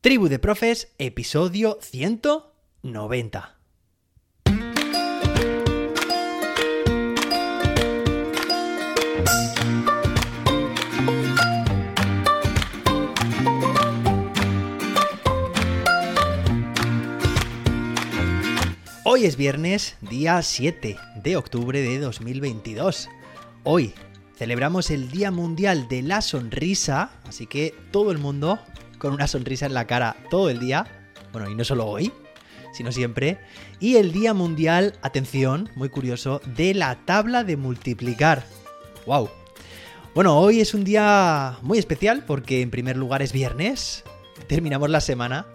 Tribu de Profes, episodio 190. Hoy es viernes, día 7 de octubre de 2022. Hoy celebramos el Día Mundial de la Sonrisa, así que todo el mundo con una sonrisa en la cara todo el día, bueno, y no solo hoy, sino siempre, y el Día Mundial, atención, muy curioso, de la tabla de multiplicar. ¡Wow! Bueno, hoy es un día muy especial porque en primer lugar es viernes, terminamos la semana,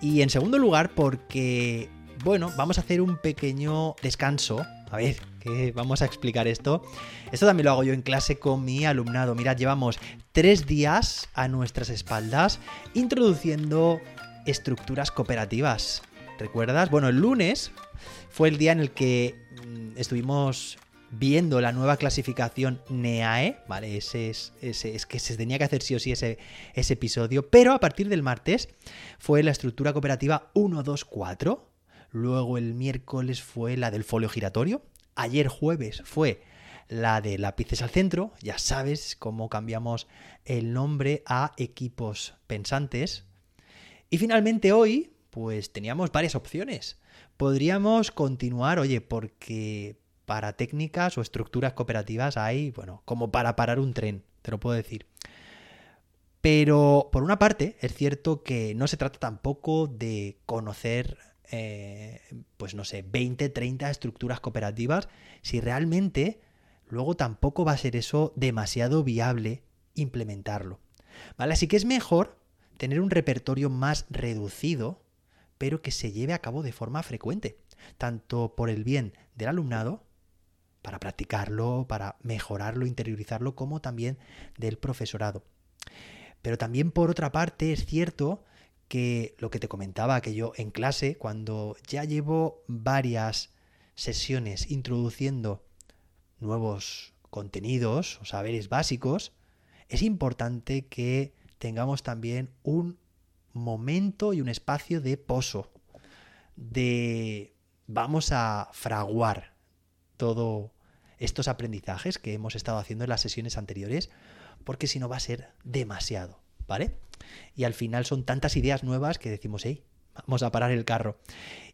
y en segundo lugar porque, bueno, vamos a hacer un pequeño descanso. A ver, que vamos a explicar esto. Esto también lo hago yo en clase con mi alumnado. Mirad, llevamos tres días a nuestras espaldas introduciendo estructuras cooperativas. ¿Recuerdas? Bueno, el lunes fue el día en el que mm, estuvimos viendo la nueva clasificación NEAE, ¿vale? Ese es, que se tenía que hacer sí o sí ese, ese episodio, pero a partir del martes fue la estructura cooperativa 124, luego el miércoles fue la del folio giratorio, ayer jueves fue la de lápices al centro, ya sabes cómo cambiamos el nombre a equipos pensantes. Y finalmente hoy, pues teníamos varias opciones. Podríamos continuar, oye, porque para técnicas o estructuras cooperativas hay, bueno, como para parar un tren, te lo puedo decir. Pero por una parte, es cierto que no se trata tampoco de conocer, eh, pues no sé, 20, 30 estructuras cooperativas, si realmente luego tampoco va a ser eso demasiado viable implementarlo. ¿Vale? Así que es mejor tener un repertorio más reducido, pero que se lleve a cabo de forma frecuente, tanto por el bien del alumnado, para practicarlo, para mejorarlo, interiorizarlo, como también del profesorado. Pero también por otra parte es cierto que lo que te comentaba, que yo en clase, cuando ya llevo varias sesiones introduciendo nuevos contenidos o saberes básicos, es importante que tengamos también un momento y un espacio de pozo, de vamos a fraguar todos estos aprendizajes que hemos estado haciendo en las sesiones anteriores, porque si no va a ser demasiado, ¿vale? Y al final son tantas ideas nuevas que decimos, hey, vamos a parar el carro.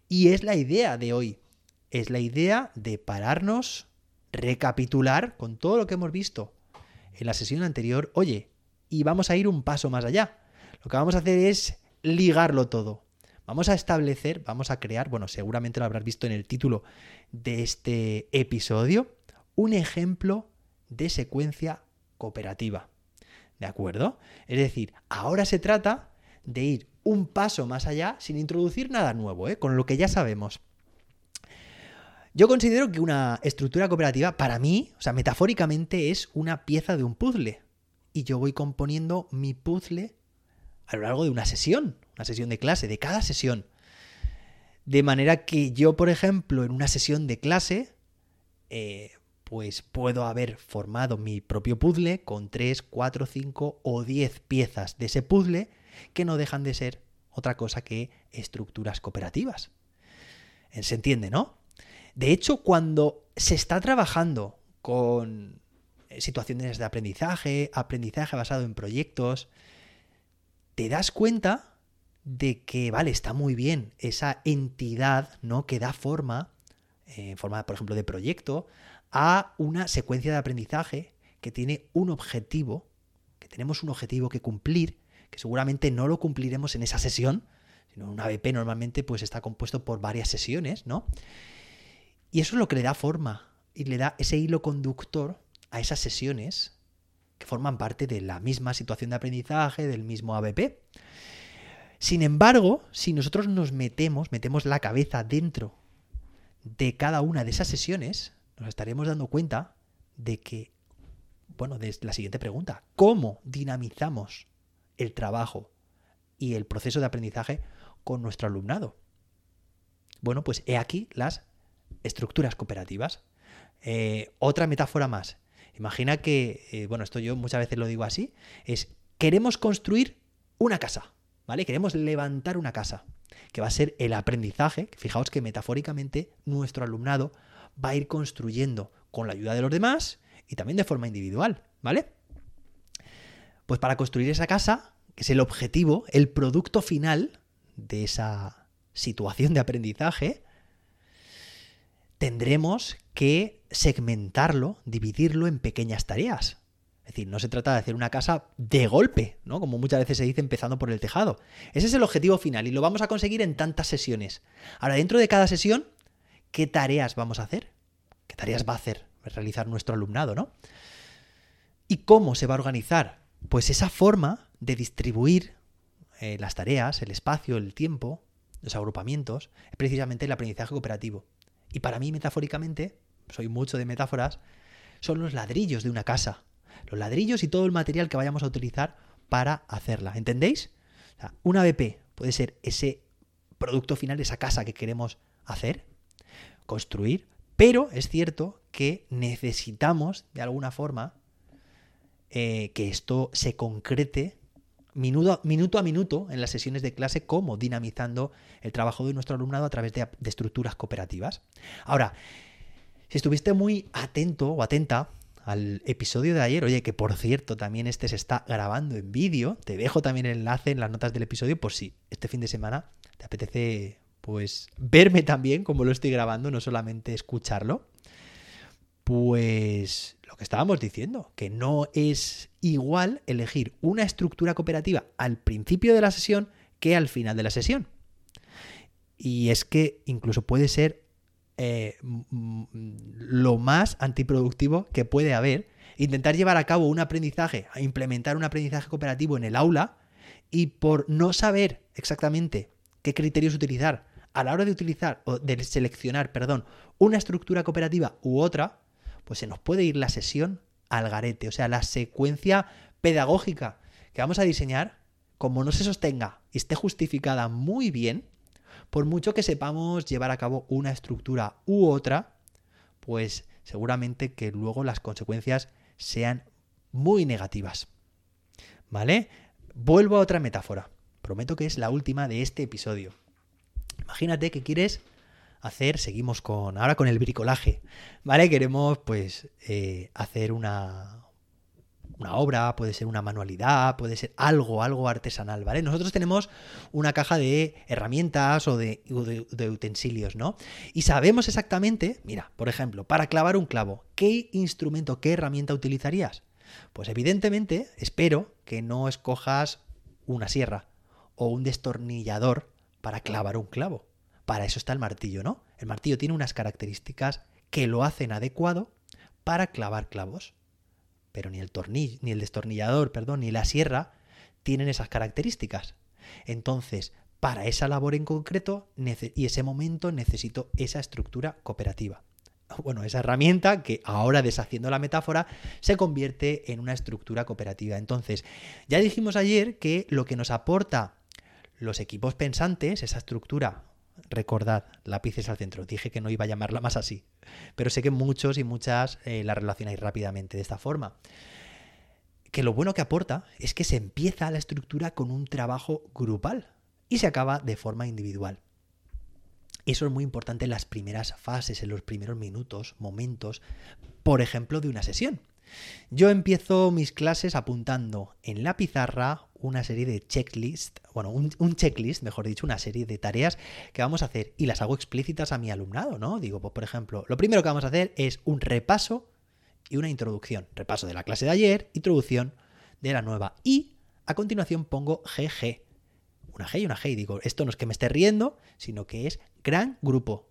Y es la idea de hoy, es la idea de pararnos, recapitular con todo lo que hemos visto en la sesión anterior, oye, y vamos a ir un paso más allá. Lo que vamos a hacer es ligarlo todo. Vamos a establecer, vamos a crear, bueno, seguramente lo habrás visto en el título de este episodio, un ejemplo de secuencia cooperativa. ¿De acuerdo? Es decir, ahora se trata de ir un paso más allá sin introducir nada nuevo, ¿eh? con lo que ya sabemos. Yo considero que una estructura cooperativa, para mí, o sea, metafóricamente, es una pieza de un puzzle. Y yo voy componiendo mi puzzle a lo largo de una sesión, una sesión de clase, de cada sesión. De manera que yo, por ejemplo, en una sesión de clase, eh, pues puedo haber formado mi propio puzzle con 3, 4, 5 o 10 piezas de ese puzzle que no dejan de ser otra cosa que estructuras cooperativas. Se entiende, ¿no? De hecho, cuando se está trabajando con eh, situaciones de aprendizaje, aprendizaje basado en proyectos, te das cuenta de que, vale, está muy bien esa entidad, ¿no? Que da forma, en eh, forma, por ejemplo, de proyecto, a una secuencia de aprendizaje que tiene un objetivo, que tenemos un objetivo que cumplir, que seguramente no lo cumpliremos en esa sesión, sino un ABP normalmente pues está compuesto por varias sesiones, ¿no? Y eso es lo que le da forma y le da ese hilo conductor a esas sesiones que forman parte de la misma situación de aprendizaje, del mismo ABP. Sin embargo, si nosotros nos metemos, metemos la cabeza dentro de cada una de esas sesiones, nos estaremos dando cuenta de que, bueno, de la siguiente pregunta, ¿cómo dinamizamos el trabajo y el proceso de aprendizaje con nuestro alumnado? Bueno, pues he aquí las estructuras cooperativas. Eh, otra metáfora más. Imagina que, eh, bueno, esto yo muchas veces lo digo así, es queremos construir una casa, ¿vale? Queremos levantar una casa, que va a ser el aprendizaje. Fijaos que metafóricamente nuestro alumnado va a ir construyendo con la ayuda de los demás y también de forma individual, ¿vale? Pues para construir esa casa, que es el objetivo, el producto final de esa situación de aprendizaje, tendremos que segmentarlo, dividirlo en pequeñas tareas. Es decir, no se trata de hacer una casa de golpe, ¿no? Como muchas veces se dice empezando por el tejado. Ese es el objetivo final y lo vamos a conseguir en tantas sesiones. Ahora, dentro de cada sesión, ¿qué tareas vamos a hacer? ¿Qué tareas va a hacer? realizar nuestro alumnado, ¿no? ¿Y cómo se va a organizar? Pues esa forma de distribuir eh, las tareas, el espacio, el tiempo, los agrupamientos, es precisamente el aprendizaje cooperativo. Y para mí, metafóricamente, soy mucho de metáforas, son los ladrillos de una casa. Los ladrillos y todo el material que vayamos a utilizar para hacerla. ¿Entendéis? una BP puede ser ese producto final, esa casa que queremos hacer, construir, pero es cierto que necesitamos, de alguna forma, eh, que esto se concrete minuto, a minuto en las sesiones de clase, como dinamizando el trabajo de nuestro alumnado a través de, de estructuras cooperativas. Ahora, si estuviste muy atento o atenta al episodio de ayer, oye, que por cierto también este se está grabando en vídeo, te dejo también el enlace en las notas del episodio por si este fin de semana te apetece pues verme también como lo estoy grabando, no solamente escucharlo, pues lo que estábamos diciendo, que no es igual elegir una estructura cooperativa al principio de la sesión que al final de la sesión. Y es que incluso puede ser eh, lo más antiproductivo que puede haber intentar llevar a cabo un aprendizaje, implementar un aprendizaje cooperativo en el aula y por no saber exactamente qué criterios utilizar a la hora de utilizar o de seleccionar, perdón, una estructura cooperativa u otra, pues se nos puede ir la sesión al garete, o sea, la secuencia pedagógica que vamos a diseñar, como no se sostenga y esté justificada muy bien, por mucho que sepamos llevar a cabo una estructura u otra, pues seguramente que luego las consecuencias sean muy negativas. ¿Vale? Vuelvo a otra metáfora. Prometo que es la última de este episodio. Imagínate que quieres hacer, seguimos con, ahora con el bricolaje, ¿vale? Queremos pues eh, hacer una, una obra, puede ser una manualidad, puede ser algo, algo artesanal, ¿vale? Nosotros tenemos una caja de herramientas o de, de, utensilios, ¿no? Y sabemos exactamente, mira, por ejemplo, para clavar un clavo, ¿qué instrumento, qué herramienta utilizarías? Pues evidentemente, espero que no escojas una sierra o un destornillador para clavar un clavo. Para eso está el martillo, ¿no? El martillo tiene unas características que lo hacen adecuado para clavar clavos. Pero ni el tornillo, ni el destornillador, perdón, ni la sierra tienen esas características. Entonces, para esa labor en concreto y ese momento necesito esa estructura cooperativa. Bueno, esa herramienta que ahora deshaciendo la metáfora se convierte en una estructura cooperativa. Entonces, ya dijimos ayer que lo que nos aporta los equipos pensantes, esa estructura, recordad, lápices al centro, dije que no iba a llamarla más así, pero sé que muchos y muchas eh, la relacionáis rápidamente de esta forma. Que lo bueno que aporta es que se empieza la estructura con un trabajo grupal y se acaba de forma individual. Eso es muy importante en las primeras fases, en los primeros minutos, momentos, por ejemplo, de una sesión. Yo empiezo mis clases apuntando en la pizarra una serie de checklist, bueno, un, checklist, mejor dicho, una serie de tareas que vamos a hacer y las hago explícitas a mi alumnado, ¿no? Digo, pues por ejemplo, lo primero que vamos a hacer es un repaso y una introducción. Repaso de la clase de ayer, introducción de la nueva. Y a continuación pongo GG. Una G y una G. Y digo, esto no es que me esté riendo, sino que es gran grupo.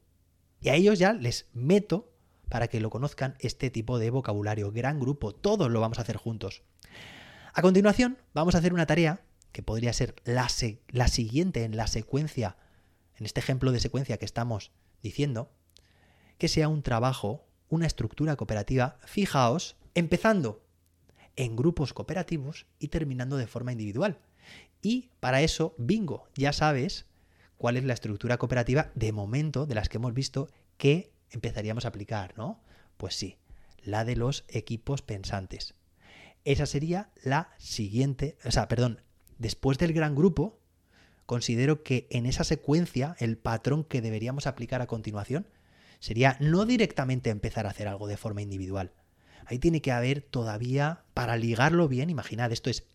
Y a ellos ya les meto para que lo conozcan este tipo de vocabulario. Gran grupo, todos lo vamos a hacer juntos. A continuación, vamos a hacer una tarea que podría ser la, siguiente en la secuencia, en este ejemplo de secuencia que estamos diciendo, que sea un trabajo, una estructura cooperativa, fijaos, empezando en grupos cooperativos y terminando de forma individual. Y para eso, bingo, ya sabes cuál es la estructura cooperativa de momento de las que hemos visto que empezaríamos a aplicar, ¿no? Pues sí, la de los equipos pensantes. Esa sería la siguiente, o sea, perdón, después del gran grupo, considero que en esa secuencia el patrón que deberíamos aplicar a continuación sería no directamente empezar a hacer algo de forma individual. Ahí tiene que haber todavía, para ligarlo bien, imaginad, esto es,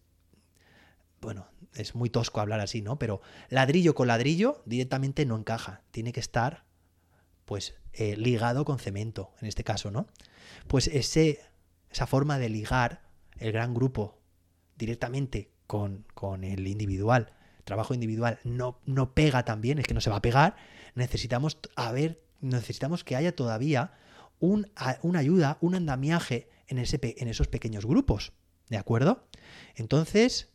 bueno, es muy tosco hablar así, ¿no? Pero ladrillo con ladrillo directamente no encaja, tiene que estar, pues, eh, ligado con cemento, en este caso, ¿no? Pues ese, esa forma de ligar el gran grupo directamente con, con el individual, trabajo individual, no, no pega tan bien, es que no se va a pegar, necesitamos a ver necesitamos que haya todavía un, una ayuda, un andamiaje en, ese, en esos pequeños grupos. ¿De acuerdo? Entonces,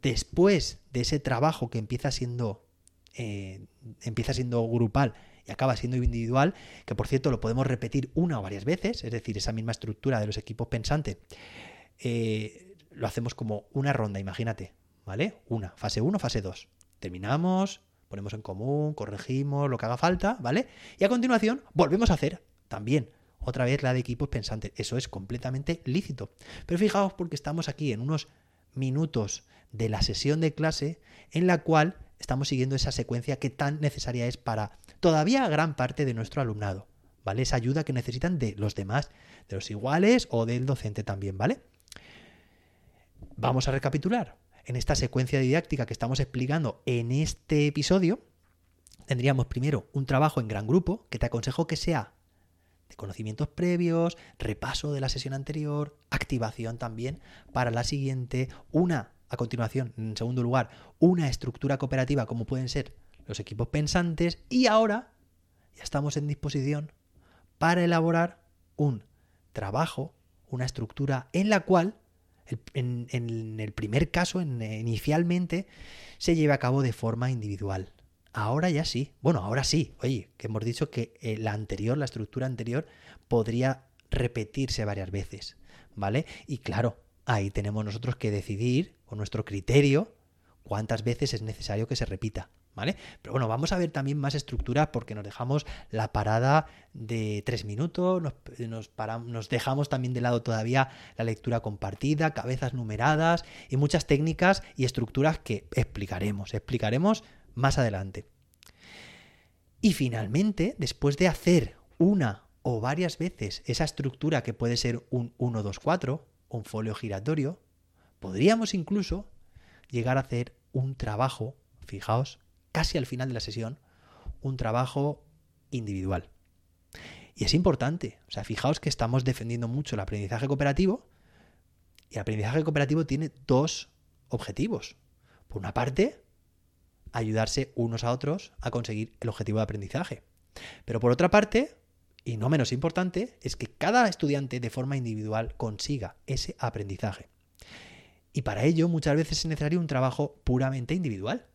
después de ese trabajo que empieza siendo, eh, empieza siendo grupal y acaba siendo individual, que por cierto lo podemos repetir una o varias veces, es decir, esa misma estructura de los equipos pensantes, eh, lo hacemos como una ronda, imagínate, ¿vale? Una, fase 1, fase 2. Terminamos, ponemos en común, corregimos lo que haga falta, ¿vale? Y a continuación volvemos a hacer también otra vez la de equipos pensantes. Eso es completamente lícito. Pero fijaos porque estamos aquí en unos minutos de la sesión de clase en la cual estamos siguiendo esa secuencia que tan necesaria es para todavía gran parte de nuestro alumnado, ¿vale? Esa ayuda que necesitan de los demás, de los iguales o del docente también, ¿vale? Vamos a recapitular en esta secuencia didáctica que estamos explicando en este episodio, tendríamos primero un trabajo en gran grupo, que te aconsejo que sea de conocimientos previos, repaso de la sesión anterior, activación también para la siguiente, una, a continuación, en segundo lugar, una estructura cooperativa como pueden ser los equipos pensantes y ahora ya estamos en disposición para elaborar un trabajo, una estructura en la cual en, el primer caso, inicialmente, se lleve a cabo de forma individual. Ahora ya sí. Bueno, ahora sí. Oye, que hemos dicho que eh, la anterior, la estructura anterior, podría repetirse varias veces. ¿Vale? Y claro, ahí tenemos nosotros que decidir, con nuestro criterio, cuántas veces es necesario que se repita. ¿Vale? Pero bueno, vamos a ver también más estructuras porque nos dejamos la parada de tres minutos, nos, nos, dejamos también de lado todavía la lectura compartida, cabezas numeradas y muchas técnicas y estructuras que explicaremos, explicaremos más adelante. Y finalmente, después de hacer una o varias veces esa estructura que puede ser un 1-2-4, un folio giratorio, podríamos incluso llegar a hacer un trabajo, fijaos, casi al final de la sesión, un trabajo individual. Y es importante, o sea, fijaos que estamos defendiendo mucho el aprendizaje cooperativo y el aprendizaje cooperativo tiene dos objetivos. Por una parte, ayudarse unos a otros a conseguir el objetivo de aprendizaje. Pero por otra parte, y no menos importante, es que cada estudiante de forma individual consiga ese aprendizaje. Y para ello muchas veces es necesario un trabajo puramente individual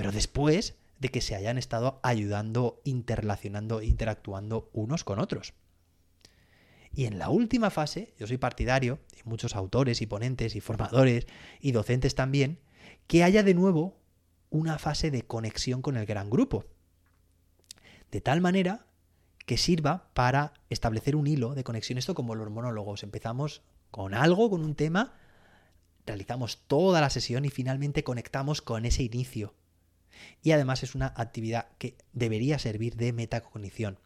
pero después de que se hayan estado ayudando, interrelacionando, interactuando unos con otros. Y en la última fase, yo soy partidario, y muchos autores y ponentes y formadores y docentes también, que haya de nuevo una fase de conexión con el gran grupo. De tal manera que sirva para establecer un hilo de conexión. Esto como los monólogos. Empezamos con algo, con un tema, realizamos toda la sesión y finalmente conectamos con ese inicio. Y además es una actividad que debería servir de metacognición.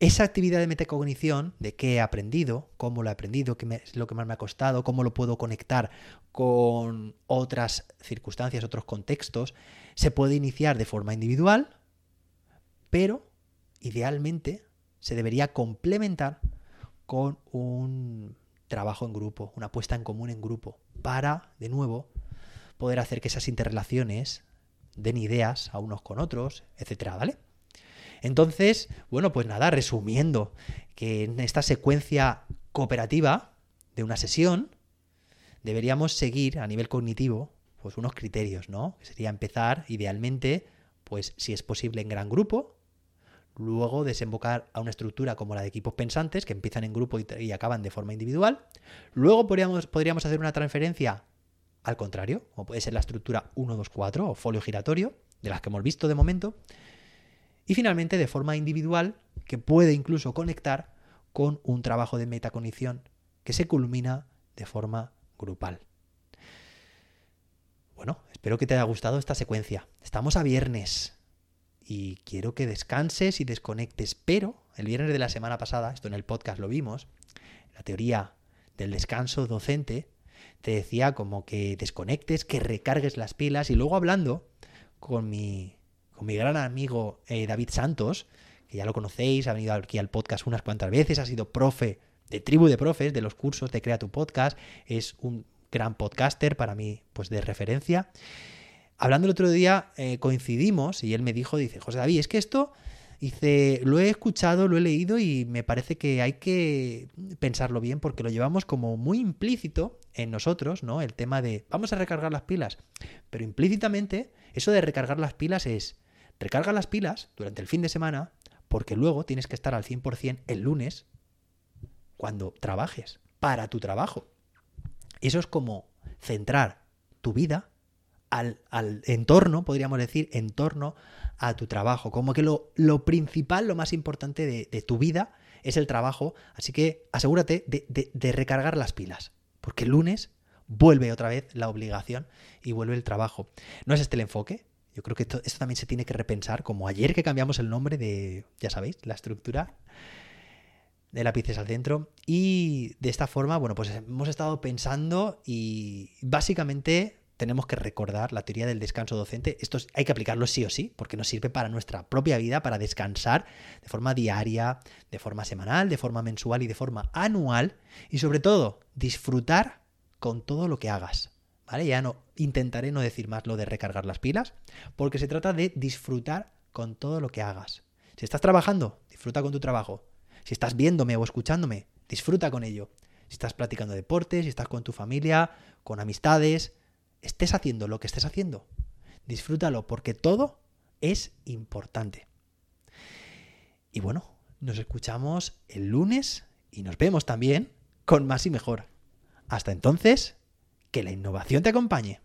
Esa actividad de metacognición, de qué he aprendido, cómo lo he aprendido, qué es lo que más me ha costado, cómo lo puedo conectar con otras circunstancias, otros contextos, se puede iniciar de forma individual, pero idealmente se debería complementar con un trabajo en grupo, una puesta en común en grupo, para, de nuevo, poder hacer que esas interrelaciones den ideas a unos con otros, etcétera, ¿vale? Entonces, bueno, pues nada, resumiendo, que en esta secuencia cooperativa de una sesión deberíamos seguir a nivel cognitivo pues unos criterios, ¿no? Que sería empezar idealmente, pues si es posible en gran grupo, luego desembocar a una estructura como la de equipos pensantes que empiezan en grupo y, acaban de forma individual. Luego podríamos, podríamos hacer una transferencia al contrario, como puede ser la estructura 1-2-4 o folio giratorio, de las que hemos visto de momento. Y finalmente, de forma individual, que puede incluso conectar con un trabajo de metacognición que se culmina de forma grupal. Bueno, espero que te haya gustado esta secuencia. Estamos a viernes y quiero que descanses y desconectes, pero el viernes de la semana pasada, esto en el podcast lo vimos, la teoría del descanso docente, te decía como que desconectes, que recargues las pilas y luego hablando con mi, con mi gran amigo eh, David Santos, que ya lo conocéis, ha venido aquí al podcast unas cuantas veces, ha sido profe de tribu de profes de los cursos de Crea tu Podcast, es un gran podcaster para mí, pues de referencia. Hablando el otro día eh, coincidimos y él me dijo, dice, José David, es que esto Dice, lo he escuchado, lo he leído y me parece que hay que pensarlo bien porque lo llevamos como muy implícito en nosotros, ¿no? El tema de vamos a recargar las pilas. Pero implícitamente, eso de recargar las pilas es, recarga las pilas durante el fin de semana porque luego tienes que estar al 100% el lunes cuando trabajes, para tu trabajo. Eso es como centrar tu vida al, al entorno, podríamos decir, en torno a tu trabajo. Como que lo, lo principal, lo más importante de, tu vida es el trabajo. Así que asegúrate de, recargar las pilas. Porque el lunes vuelve otra vez la obligación y vuelve el trabajo. ¿No es este el enfoque? Yo creo que esto, esto, también se tiene que repensar, como ayer que cambiamos el nombre de, ya sabéis, la estructura de lápices al centro. Y de esta forma, bueno, pues hemos estado pensando y básicamente tenemos que recordar la teoría del descanso docente. Esto hay que aplicarlo sí o sí, porque nos sirve para nuestra propia vida, para descansar de forma diaria, de forma semanal, de forma mensual y de forma anual. Y sobre todo, disfrutar con todo lo que hagas. ¿Vale? Ya no intentaré no decir más lo de recargar las pilas, porque se trata de disfrutar con todo lo que hagas. Si estás trabajando, disfruta con tu trabajo. Si estás viéndome o escuchándome, disfruta con ello. Si estás practicando deportes, si estás con tu familia, con amistades, estés haciendo lo que estés haciendo, disfrútalo porque todo es importante. Y bueno, nos escuchamos el lunes y nos vemos también con más y mejor. Hasta entonces, que la innovación te acompañe.